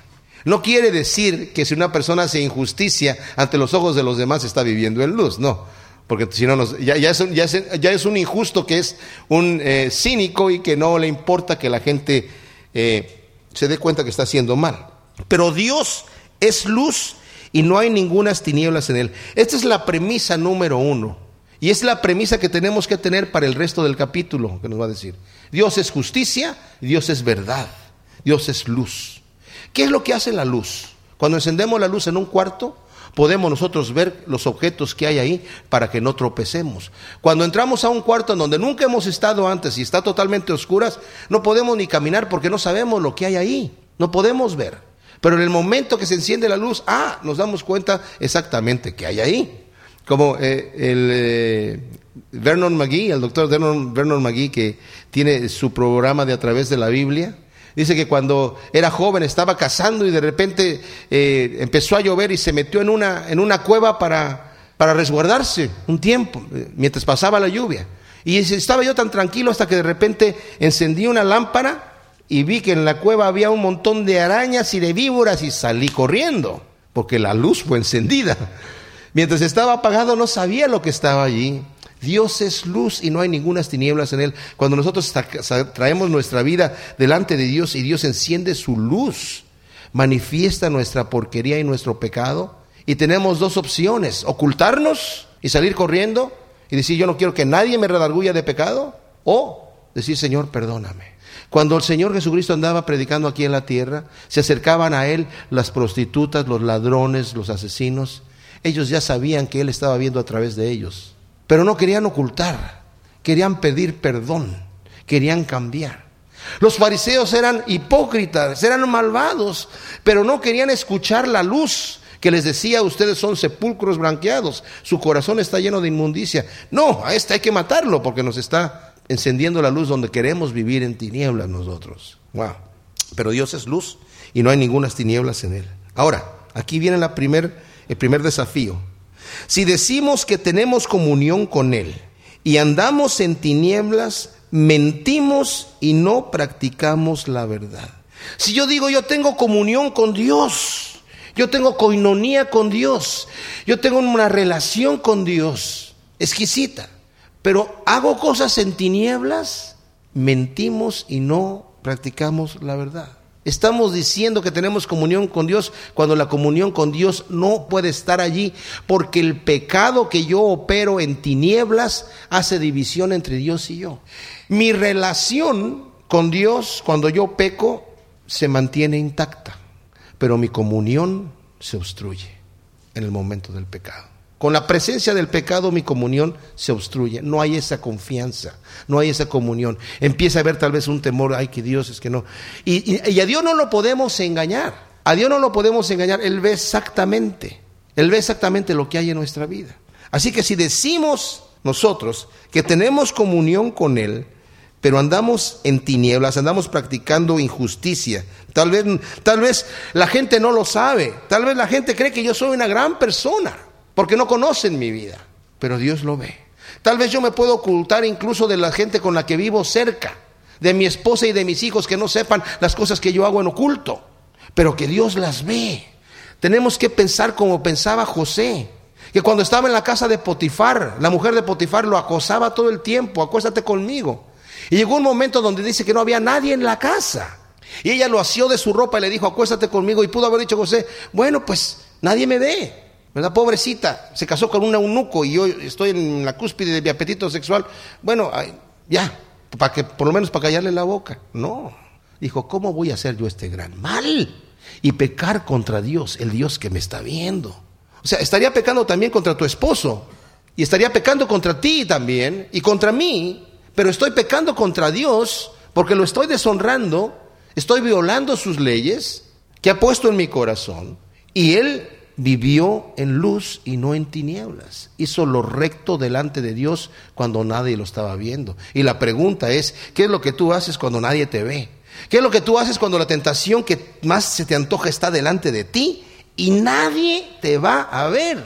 No quiere decir que si una persona hace injusticia ante los ojos de los demás está viviendo en luz, no. Porque si no, ya, es ya, es, un, injusto que es un eh, cínico y que no le importa que la gente eh, se dé cuenta que está haciendo mal. Pero Dios es luz y no hay ninguna tinieblas en él. Esta es la premisa número uno. Y es la premisa que tenemos que tener para el resto del capítulo que nos va a decir. Dios es justicia, Dios es verdad, Dios es luz. ¿Qué es lo que hace la luz? Cuando encendemos la luz en un cuarto, podemos nosotros ver los objetos que hay ahí para que no tropecemos. Cuando entramos a un cuarto en donde nunca hemos estado antes y está totalmente oscuras, no podemos ni caminar porque no sabemos lo que hay ahí, no podemos ver. Pero en el momento que se enciende la luz, ah, nos damos cuenta exactamente que hay ahí. Como eh, el eh, Vernon McGee, el doctor Vernon, Vernon McGee, que tiene su programa de a través de la Biblia, dice que cuando era joven estaba cazando y de repente eh, empezó a llover y se metió en una, en una cueva para, para resguardarse un tiempo, mientras pasaba la lluvia. Y estaba yo tan tranquilo hasta que de repente encendí una lámpara y vi que en la cueva había un montón de arañas y de víboras y salí corriendo, porque la luz fue encendida. Mientras estaba apagado no sabía lo que estaba allí. Dios es luz y no hay ninguna tinieblas en él. Cuando nosotros traemos nuestra vida delante de Dios y Dios enciende su luz, manifiesta nuestra porquería y nuestro pecado. Y tenemos dos opciones, ocultarnos y salir corriendo y decir yo no quiero que nadie me redarguya de pecado o decir, Señor, perdóname. Cuando el Señor Jesucristo andaba predicando aquí en la tierra, se acercaban a Él las prostitutas, los ladrones, los asesinos. Ellos ya sabían que Él estaba viendo a través de ellos, pero no querían ocultar, querían pedir perdón, querían cambiar. Los fariseos eran hipócritas, eran malvados, pero no querían escuchar la luz que les decía, ustedes son sepulcros blanqueados, su corazón está lleno de inmundicia. No, a este hay que matarlo porque nos está encendiendo la luz donde queremos vivir en tinieblas nosotros. Wow. Pero Dios es luz y no hay ninguna tinieblas en él. Ahora, aquí viene la primer, el primer desafío. Si decimos que tenemos comunión con Él y andamos en tinieblas, mentimos y no practicamos la verdad. Si yo digo yo tengo comunión con Dios, yo tengo coinonía con Dios, yo tengo una relación con Dios exquisita, pero hago cosas en tinieblas, mentimos y no practicamos la verdad. Estamos diciendo que tenemos comunión con Dios cuando la comunión con Dios no puede estar allí porque el pecado que yo opero en tinieblas hace división entre Dios y yo. Mi relación con Dios cuando yo peco se mantiene intacta, pero mi comunión se obstruye en el momento del pecado. Con la presencia del pecado mi comunión se obstruye. No hay esa confianza, no hay esa comunión. Empieza a haber tal vez un temor, ay que Dios es que no. Y, y, a Dios no lo podemos engañar. A Dios no lo podemos engañar. Él ve exactamente, Él ve exactamente lo que hay en nuestra vida. Así que si decimos nosotros que tenemos comunión con Él, pero andamos en tinieblas, andamos practicando injusticia. Tal vez, tal vez la gente no lo sabe, tal vez la gente cree que yo soy una gran persona porque no conocen mi vida, pero Dios lo ve. Tal vez yo me puedo ocultar incluso de la gente con la que vivo cerca, de mi esposa y de mis hijos que no sepan las cosas que yo hago en oculto, pero que Dios las ve. Tenemos que pensar como pensaba José, que cuando estaba en la casa de Potifar, la mujer de Potifar lo acosaba todo el tiempo, acuéstate conmigo. Y llegó un momento donde dice que no había nadie en la casa. Y ella lo asió de su ropa y le dijo, acuéstate conmigo. Y pudo haber dicho José, bueno, pues nadie me ve. ¿Verdad? Pobrecita, se casó con un eunuco y yo estoy en la cúspide de mi apetito sexual. Bueno, ya, para que por lo menos para callarle la boca. No, dijo, ¿cómo voy a hacer yo este gran mal? Y pecar contra Dios, el Dios que me está viendo. O sea, estaría pecando también contra tu esposo y estaría pecando contra ti también y contra mí, pero estoy pecando contra Dios porque lo estoy deshonrando, estoy violando sus leyes que ha puesto en mi corazón y Él vivió en luz y no en tinieblas. Hizo lo recto delante de Dios cuando nadie lo estaba viendo. Y la pregunta es, ¿qué es lo que tú haces cuando nadie te ve? ¿Qué es lo que tú haces cuando la tentación que más se te antoja está delante de ti y nadie te va a ver,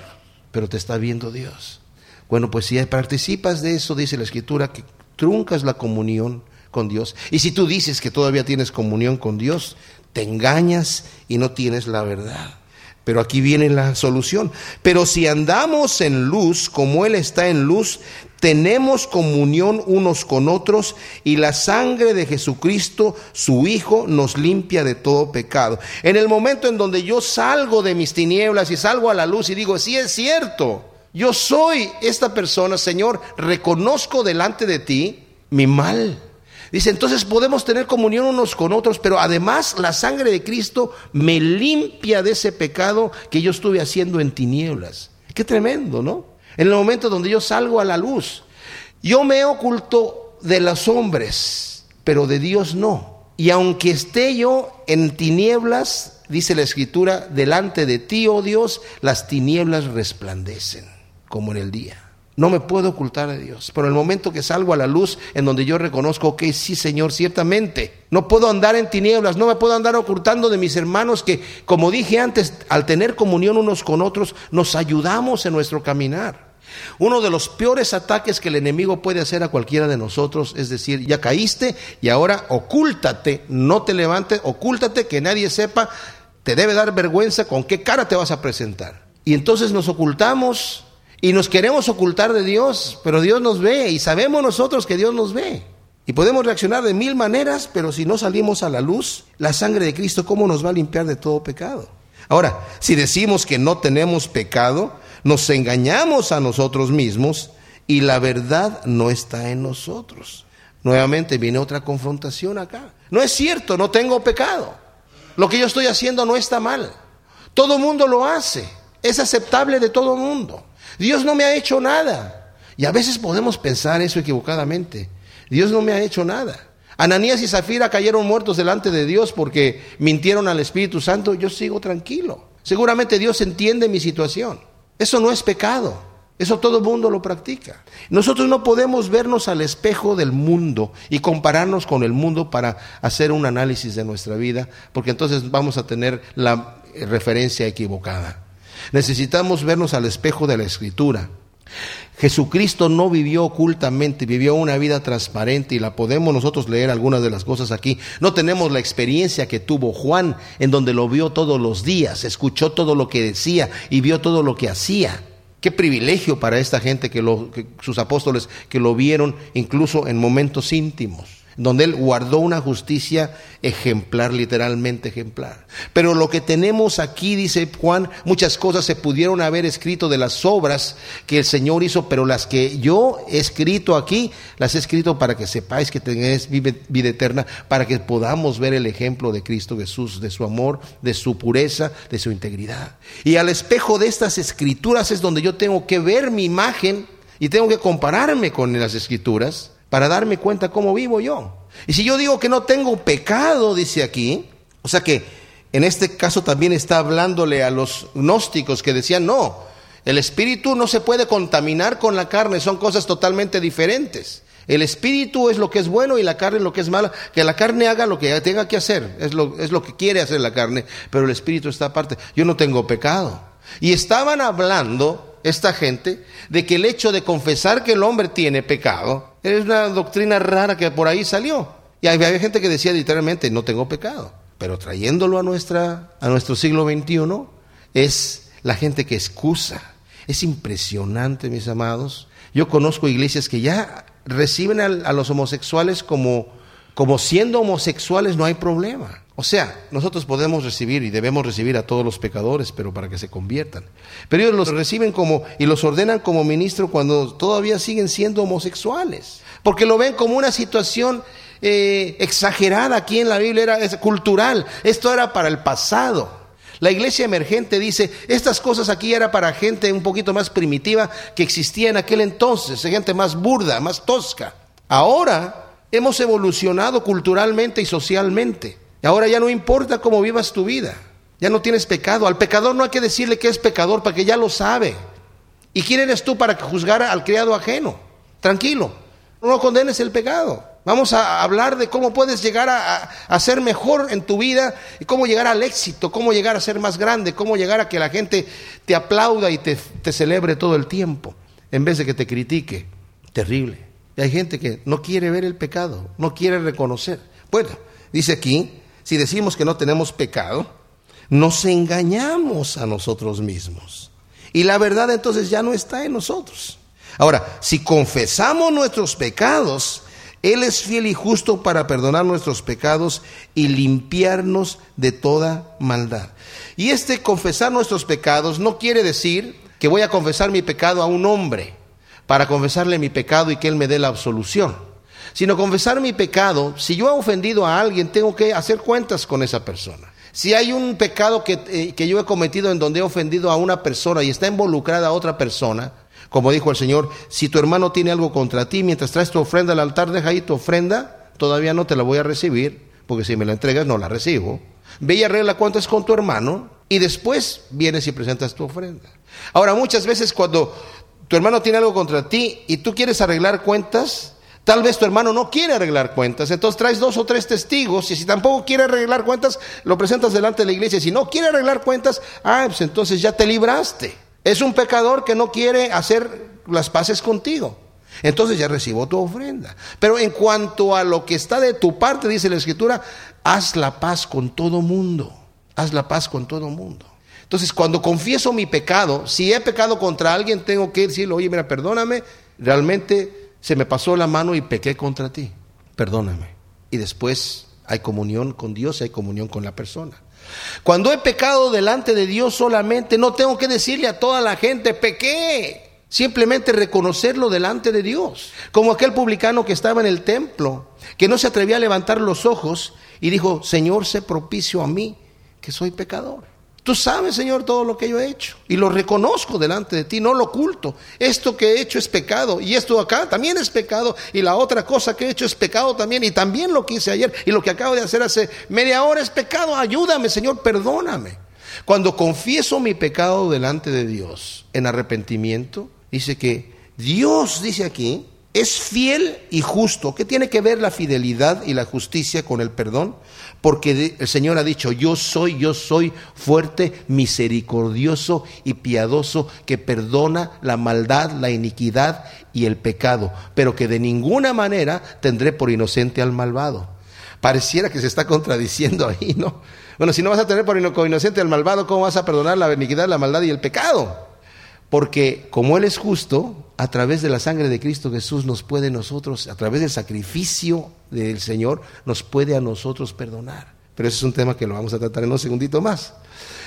pero te está viendo Dios? Bueno, pues si participas de eso, dice la Escritura, que truncas la comunión con Dios. Y si tú dices que todavía tienes comunión con Dios, te engañas y no tienes la verdad. Pero aquí viene la solución. Pero si andamos en luz, como Él está en luz, tenemos comunión unos con otros y la sangre de Jesucristo, su Hijo, nos limpia de todo pecado. En el momento en donde yo salgo de mis tinieblas y salgo a la luz y digo, sí es cierto, yo soy esta persona, Señor, reconozco delante de ti mi mal Dice, entonces podemos tener comunión unos con otros, pero además la sangre de Cristo me limpia de ese pecado que yo estuve haciendo en tinieblas. Qué tremendo, ¿no? En el momento donde yo salgo a la luz, yo me oculto de los hombres, pero de Dios no. Y aunque esté yo en tinieblas, dice la escritura, delante de ti, oh Dios, las tinieblas resplandecen, como en el día. No me puedo ocultar de Dios. Pero el momento que salgo a la luz, en donde yo reconozco, que sí, Señor, ciertamente, no puedo andar en tinieblas, no me puedo andar ocultando de mis hermanos que, como dije antes, al tener comunión unos con otros, nos ayudamos en nuestro caminar. Uno de los peores ataques que el enemigo puede hacer a cualquiera de nosotros es decir, ya caíste y ahora ocúltate, no te levantes, ocúltate, que nadie sepa, te debe dar vergüenza con qué cara te vas a presentar. Y entonces nos ocultamos y nos queremos ocultar de Dios, pero Dios nos ve y sabemos nosotros que Dios nos ve. Y podemos reaccionar de mil maneras, pero si no salimos a la luz, la sangre de Cristo, ¿cómo nos va a limpiar de todo pecado? Ahora, si decimos que no tenemos pecado, nos engañamos a nosotros mismos y la verdad no está en nosotros. Nuevamente viene otra confrontación acá. No es cierto, no tengo pecado. Lo que yo estoy haciendo no está mal. Todo mundo lo hace. Es aceptable de todo mundo. Dios no me ha hecho nada. Y a veces podemos pensar eso equivocadamente. Dios no me ha hecho nada. Ananías y Zafira cayeron muertos delante de Dios porque mintieron al Espíritu Santo. Yo sigo tranquilo. Seguramente Dios entiende mi situación. Eso no es pecado. Eso todo el mundo lo practica. Nosotros no podemos vernos al espejo del mundo y compararnos con el mundo para hacer un análisis de nuestra vida, porque entonces vamos a tener la referencia equivocada. Necesitamos vernos al espejo de la escritura. Jesucristo no vivió ocultamente, vivió una vida transparente y la podemos nosotros leer algunas de las cosas aquí. No tenemos la experiencia que tuvo Juan, en donde lo vio todos los días, escuchó todo lo que decía y vio todo lo que hacía. Qué privilegio para esta gente que, que sus apóstoles que lo vieron incluso en momentos íntimos donde Él guardó una justicia ejemplar, literalmente ejemplar. Pero lo que tenemos aquí, dice Juan, muchas cosas se pudieron haber escrito de las obras que el Señor hizo, pero las que yo he escrito aquí, las he escrito para que sepáis que tenéis vida eterna, para que podamos ver el ejemplo de Cristo Jesús, de su amor, de su pureza, de su integridad. Y al espejo de estas escrituras es donde yo tengo que ver mi imagen y tengo que compararme con las escrituras para darme cuenta cómo vivo yo. Y si yo digo que no tengo pecado, dice aquí, o sea que en este caso también está hablándole a los gnósticos que decían, no, el espíritu no se puede contaminar con la carne, son cosas totalmente diferentes. El espíritu es lo que es bueno y la carne lo que es malo. Que la carne haga lo que tenga que hacer, es lo, es lo que quiere hacer la carne, pero el espíritu está aparte. Yo no tengo pecado. Y estaban hablando esta gente de que el hecho de confesar que el hombre tiene pecado es una doctrina rara que por ahí salió. Y había gente que decía literalmente, no tengo pecado. Pero trayéndolo a, nuestra, a nuestro siglo XXI, es la gente que excusa. Es impresionante, mis amados. Yo conozco iglesias que ya reciben a, a los homosexuales como, como siendo homosexuales no hay problema. O sea, nosotros podemos recibir y debemos recibir a todos los pecadores, pero para que se conviertan. Pero ellos los reciben como y los ordenan como ministro cuando todavía siguen siendo homosexuales, porque lo ven como una situación eh, exagerada aquí en la Biblia, era cultural. Esto era para el pasado. La iglesia emergente dice, estas cosas aquí era para gente un poquito más primitiva que existía en aquel entonces, gente más burda, más tosca. Ahora hemos evolucionado culturalmente y socialmente. Ahora ya no importa cómo vivas tu vida. Ya no tienes pecado. Al pecador no hay que decirle que es pecador para que ya lo sabe. ¿Y quién eres tú para juzgar al criado ajeno? Tranquilo. No condenes el pecado. Vamos a hablar de cómo puedes llegar a, ser mejor en tu vida y cómo llegar al éxito, cómo llegar a ser más grande, cómo llegar a que la gente te aplauda y te, te celebre todo el tiempo, en vez de que te critique. Terrible. Y hay gente que no quiere ver el pecado, no quiere reconocer. Bueno, dice aquí, si decimos que no tenemos pecado, nos engañamos a nosotros mismos. Y la verdad entonces ya no está en nosotros. Ahora, si confesamos nuestros pecados, Él es fiel y justo para perdonar nuestros pecados y limpiarnos de toda maldad. Y este confesar nuestros pecados no quiere decir que voy a confesar mi pecado a un hombre para confesarle mi pecado y que Él me dé la absolución sino confesar mi pecado. Si yo he ofendido a alguien, tengo que hacer cuentas con esa persona. Si hay un pecado que, eh, que yo he cometido en donde he ofendido a una persona y está involucrada a otra persona, como dijo el Señor, si tu hermano tiene algo contra ti, mientras traes tu ofrenda al altar, deja ahí tu ofrenda, todavía no te la voy a recibir, porque si me la entregas no la recibo. Ve y arregla cuentas con tu hermano y después vienes y presentas tu ofrenda. Ahora, muchas veces cuando tu hermano tiene algo contra ti y tú quieres arreglar cuentas, Tal vez tu hermano no quiere arreglar cuentas, entonces traes dos o tres testigos y si tampoco quiere arreglar cuentas, lo presentas delante de la iglesia. Si no quiere arreglar cuentas, ah, pues entonces ya te libraste. Es un pecador que no quiere hacer las paces contigo. Entonces ya recibo tu ofrenda. Pero en cuanto a lo que está de tu parte, dice la escritura, haz la paz con todo mundo. Haz la paz con todo mundo. Entonces, cuando confieso mi pecado, si he pecado contra alguien, tengo que decirle, oye, mira, perdóname, realmente se me pasó la mano y pequé contra ti, perdóname. Y después hay comunión con Dios y hay comunión con la persona. Cuando he pecado delante de Dios solamente, no tengo que decirle a toda la gente, pequé. Simplemente reconocerlo delante de Dios. Como aquel publicano que estaba en el templo, que no se atrevía a levantar los ojos y dijo, Señor, sé propicio a mí, que soy pecador. Tú sabes, Señor, todo lo que yo he hecho. Y lo reconozco delante de ti, no lo oculto. Esto que he hecho es pecado. Y esto acá también es pecado. Y la otra cosa que he hecho es pecado también. Y también lo que hice ayer. Y lo que acabo de hacer hace media hora es pecado. Ayúdame, Señor, perdóname. Cuando confieso mi pecado delante de Dios en arrepentimiento, dice que Dios, dice aquí, es fiel y justo. ¿Qué tiene que ver la fidelidad y la justicia con el perdón? Porque el Señor ha dicho, yo soy, yo soy fuerte, misericordioso y piadoso, que perdona la maldad, la iniquidad y el pecado, pero que de ninguna manera tendré por inocente al malvado. Pareciera que se está contradiciendo ahí, ¿no? Bueno, si no vas a tener por inocente al malvado, ¿cómo vas a perdonar la iniquidad, la maldad y el pecado? Porque como Él es justo, a través de la sangre de Cristo Jesús nos puede nosotros, a través del sacrificio del Señor, nos puede a nosotros perdonar. Pero ese es un tema que lo vamos a tratar en un segundito más.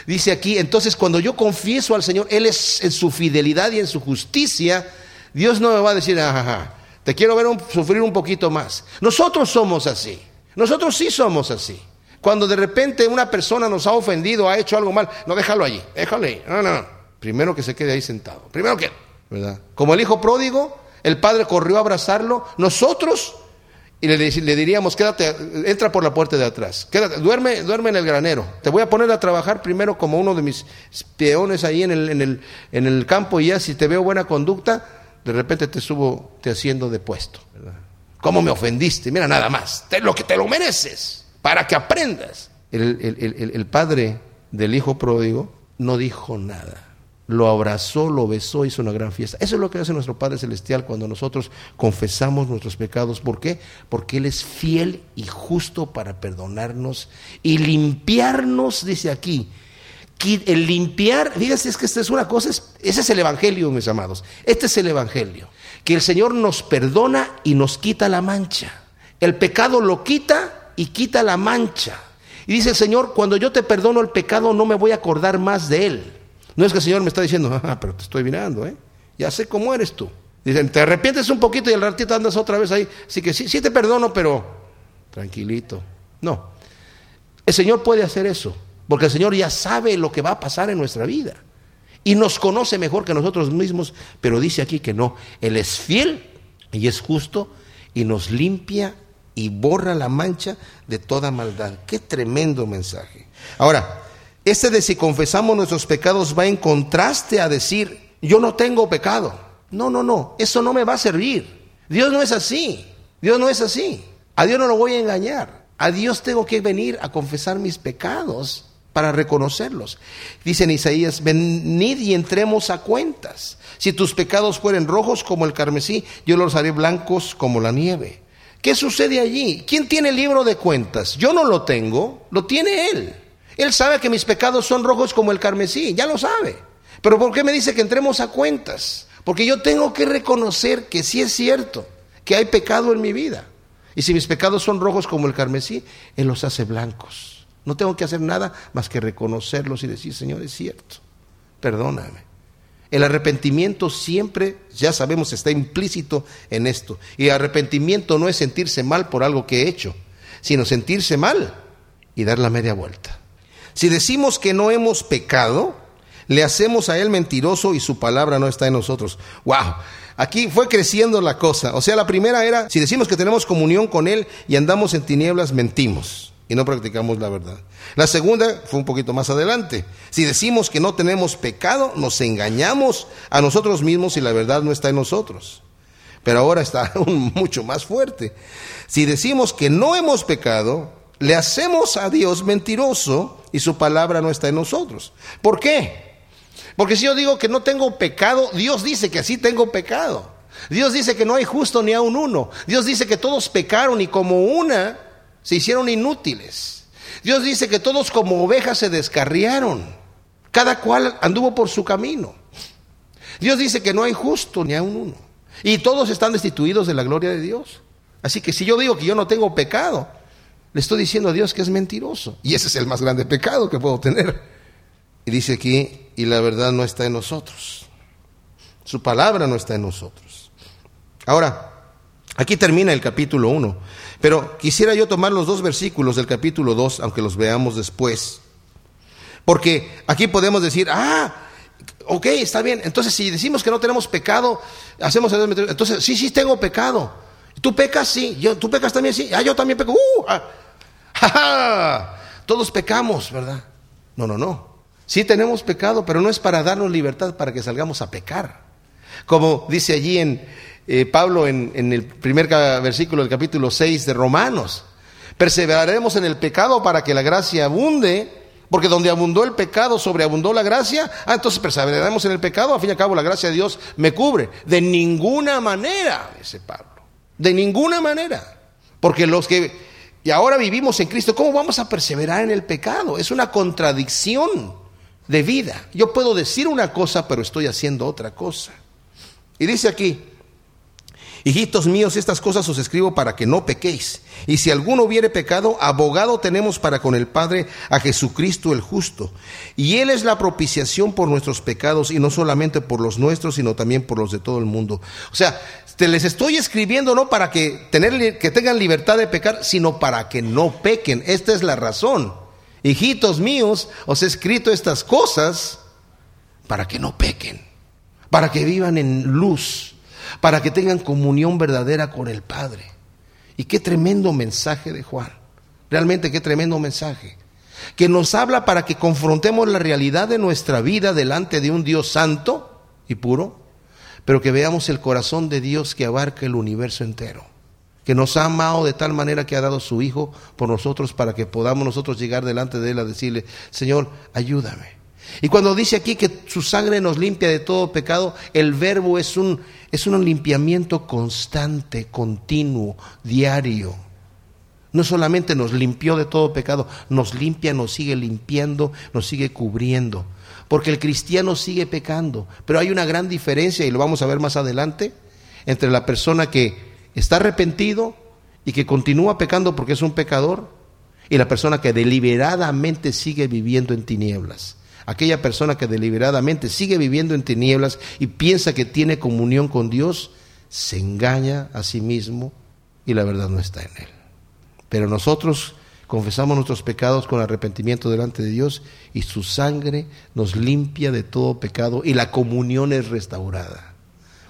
Dice aquí, entonces cuando yo confieso al Señor, Él es en su fidelidad y en su justicia, Dios no me va a decir, ajá, te quiero ver sufrir un poquito más. Nosotros somos así. Nosotros sí somos así. Cuando de repente una persona nos ha ofendido, ha hecho algo mal, no déjalo allí, déjalo ahí. No, no, Primero que se quede ahí sentado. Primero que, ¿verdad? Como el hijo pródigo, el padre corrió a abrazarlo. Nosotros y le, diríamos, quédate, entra por la puerta de atrás, quédate, duerme, duerme en el granero. Te voy a poner a trabajar primero como uno de mis peones ahí en el, en el, en el campo y ya si te veo buena conducta, de repente te subo te haciendo de puesto. ¿Cómo me ofendiste? Mira nada más, te, lo que te lo mereces, para que aprendas. el padre del hijo pródigo no dijo nada lo abrazó, lo besó, hizo una gran fiesta. Eso es lo que hace nuestro Padre Celestial cuando nosotros confesamos nuestros pecados. ¿Por qué? Porque Él es fiel y justo para perdonarnos y limpiarnos, dice aquí. El limpiar, fíjate, es que esta es una cosa, ese es el Evangelio, mis amados. Este es el Evangelio. Que el Señor nos perdona y nos quita la mancha. El pecado lo quita y quita la mancha. Y dice el Señor, cuando yo te perdono el pecado no me voy a acordar más de él. No es que el Señor me está diciendo, ah, pero te estoy mirando, ¿eh? Ya sé cómo eres tú. Dicen, te arrepientes un poquito y al ratito andas otra vez ahí. Así que sí, sí te perdono, pero tranquilito. No. El Señor puede hacer eso, porque el Señor ya sabe lo que va a pasar en nuestra vida. Y nos conoce mejor que nosotros mismos, pero dice aquí que no. Él es fiel y es justo y nos limpia y borra la mancha de toda maldad. Qué tremendo mensaje. Ahora, este de si confesamos nuestros pecados va en contraste a decir, yo no tengo pecado. No, no, no, eso no me va a servir. Dios no es así. Dios no es así. A Dios no lo voy a engañar. A Dios tengo que venir a confesar mis pecados para reconocerlos. Dice en Isaías, venid y entremos a cuentas. Si tus pecados fueren rojos como el carmesí, yo los haré blancos como la nieve. ¿Qué sucede allí? ¿Quién tiene el libro de cuentas? Yo no lo tengo, lo tiene Él. Él sabe que mis pecados son rojos como el carmesí, ya lo sabe. Pero ¿por qué me dice que entremos a cuentas? Porque yo tengo que reconocer que sí es cierto, que hay pecado en mi vida. Y si mis pecados son rojos como el carmesí, Él los hace blancos. No tengo que hacer nada más que reconocerlos y decir, Señor, es cierto, perdóname. El arrepentimiento siempre, ya sabemos, está implícito en esto. Y arrepentimiento no es sentirse mal por algo que he hecho, sino sentirse mal y dar la media vuelta. Si decimos que no hemos pecado, le hacemos a él mentiroso y su palabra no está en nosotros. Wow. Aquí fue creciendo la cosa. O sea, la primera era, si decimos que tenemos comunión con Él y andamos en tinieblas, mentimos y no practicamos la verdad. La segunda fue un poquito más adelante. Si decimos que no tenemos pecado, nos engañamos a nosotros mismos y la verdad no está en nosotros. Pero ahora está <laughs> aún mucho más fuerte. Si decimos que no hemos pecado, le hacemos a Dios mentiroso y su palabra no está en nosotros. ¿Por qué? Porque si yo digo que no tengo pecado, Dios dice que sí tengo pecado. Dios dice que no hay justo ni a un uno. Dios dice que todos pecaron y como una se hicieron inútiles. Dios dice que todos como ovejas se descarriaron. Cada cual anduvo por su camino. Dios dice que no hay justo ni a un uno. Y todos están destituidos de la gloria de Dios. Así que si yo digo que yo no tengo pecado, le estoy diciendo a Dios que es mentiroso. Y ese es el más grande pecado que puedo tener. Y dice aquí, y la verdad no está en nosotros. Su palabra no está en nosotros. Ahora, aquí termina el capítulo 1, pero quisiera yo tomar los dos versículos del capítulo 2, aunque los veamos después. Porque aquí podemos decir, ah, ok, está bien. Entonces, si decimos que no tenemos pecado, hacemos entonces, sí, sí tengo pecado. ¿Tú pecas? Sí. Yo, ¿Tú pecas también? Sí. Ah, yo también peco. ¡Uh! Ah, Todos pecamos, ¿verdad? No, no, no. Sí tenemos pecado, pero no es para darnos libertad para que salgamos a pecar. Como dice allí en eh, Pablo en, en el primer versículo del capítulo 6 de Romanos. Perseveraremos en el pecado para que la gracia abunde. Porque donde abundó el pecado, sobreabundó la gracia. Ah, entonces perseveraremos en el pecado. A fin y al cabo, la gracia de Dios me cubre. De ninguna manera, dice Pablo. De ninguna manera. Porque los que y ahora vivimos en Cristo, ¿cómo vamos a perseverar en el pecado? Es una contradicción de vida. Yo puedo decir una cosa, pero estoy haciendo otra cosa. Y dice aquí, Hijitos míos, estas cosas os escribo para que no pequéis. Y si alguno hubiere pecado, abogado tenemos para con el Padre a Jesucristo el justo. Y Él es la propiciación por nuestros pecados, y no solamente por los nuestros, sino también por los de todo el mundo. O sea, te les estoy escribiendo no para que, tener, que tengan libertad de pecar, sino para que no pequen. Esta es la razón. Hijitos míos, os he escrito estas cosas para que no pequen, para que vivan en luz para que tengan comunión verdadera con el Padre. Y qué tremendo mensaje de Juan. Realmente qué tremendo mensaje. Que nos habla para que confrontemos la realidad de nuestra vida delante de un Dios santo y puro, pero que veamos el corazón de Dios que abarca el universo entero. Que nos ha amado de tal manera que ha dado su Hijo por nosotros para que podamos nosotros llegar delante de Él a decirle, Señor, ayúdame. Y cuando dice aquí que su sangre nos limpia de todo pecado, el verbo es un, es un limpiamiento constante, continuo, diario. No solamente nos limpió de todo pecado, nos limpia, nos sigue limpiando, nos sigue cubriendo. Porque el cristiano sigue pecando. Pero hay una gran diferencia, y lo vamos a ver más adelante, entre la persona que está arrepentido y que continúa pecando porque es un pecador, y la persona que deliberadamente sigue viviendo en tinieblas. Aquella persona que deliberadamente sigue viviendo en tinieblas y piensa que tiene comunión con Dios, se engaña a sí mismo y la verdad no está en él. Pero nosotros confesamos nuestros pecados con arrepentimiento delante de Dios y su sangre nos limpia de todo pecado y la comunión es restaurada,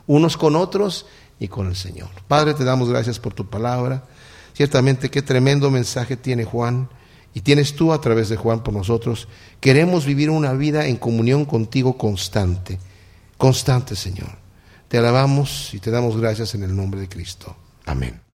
unos con otros y con el Señor. Padre, te damos gracias por tu palabra. Ciertamente qué tremendo mensaje tiene Juan y tienes tú a través de Juan por nosotros, queremos vivir una vida en comunión contigo constante, constante Señor. Te alabamos y te damos gracias en el nombre de Cristo. Amén.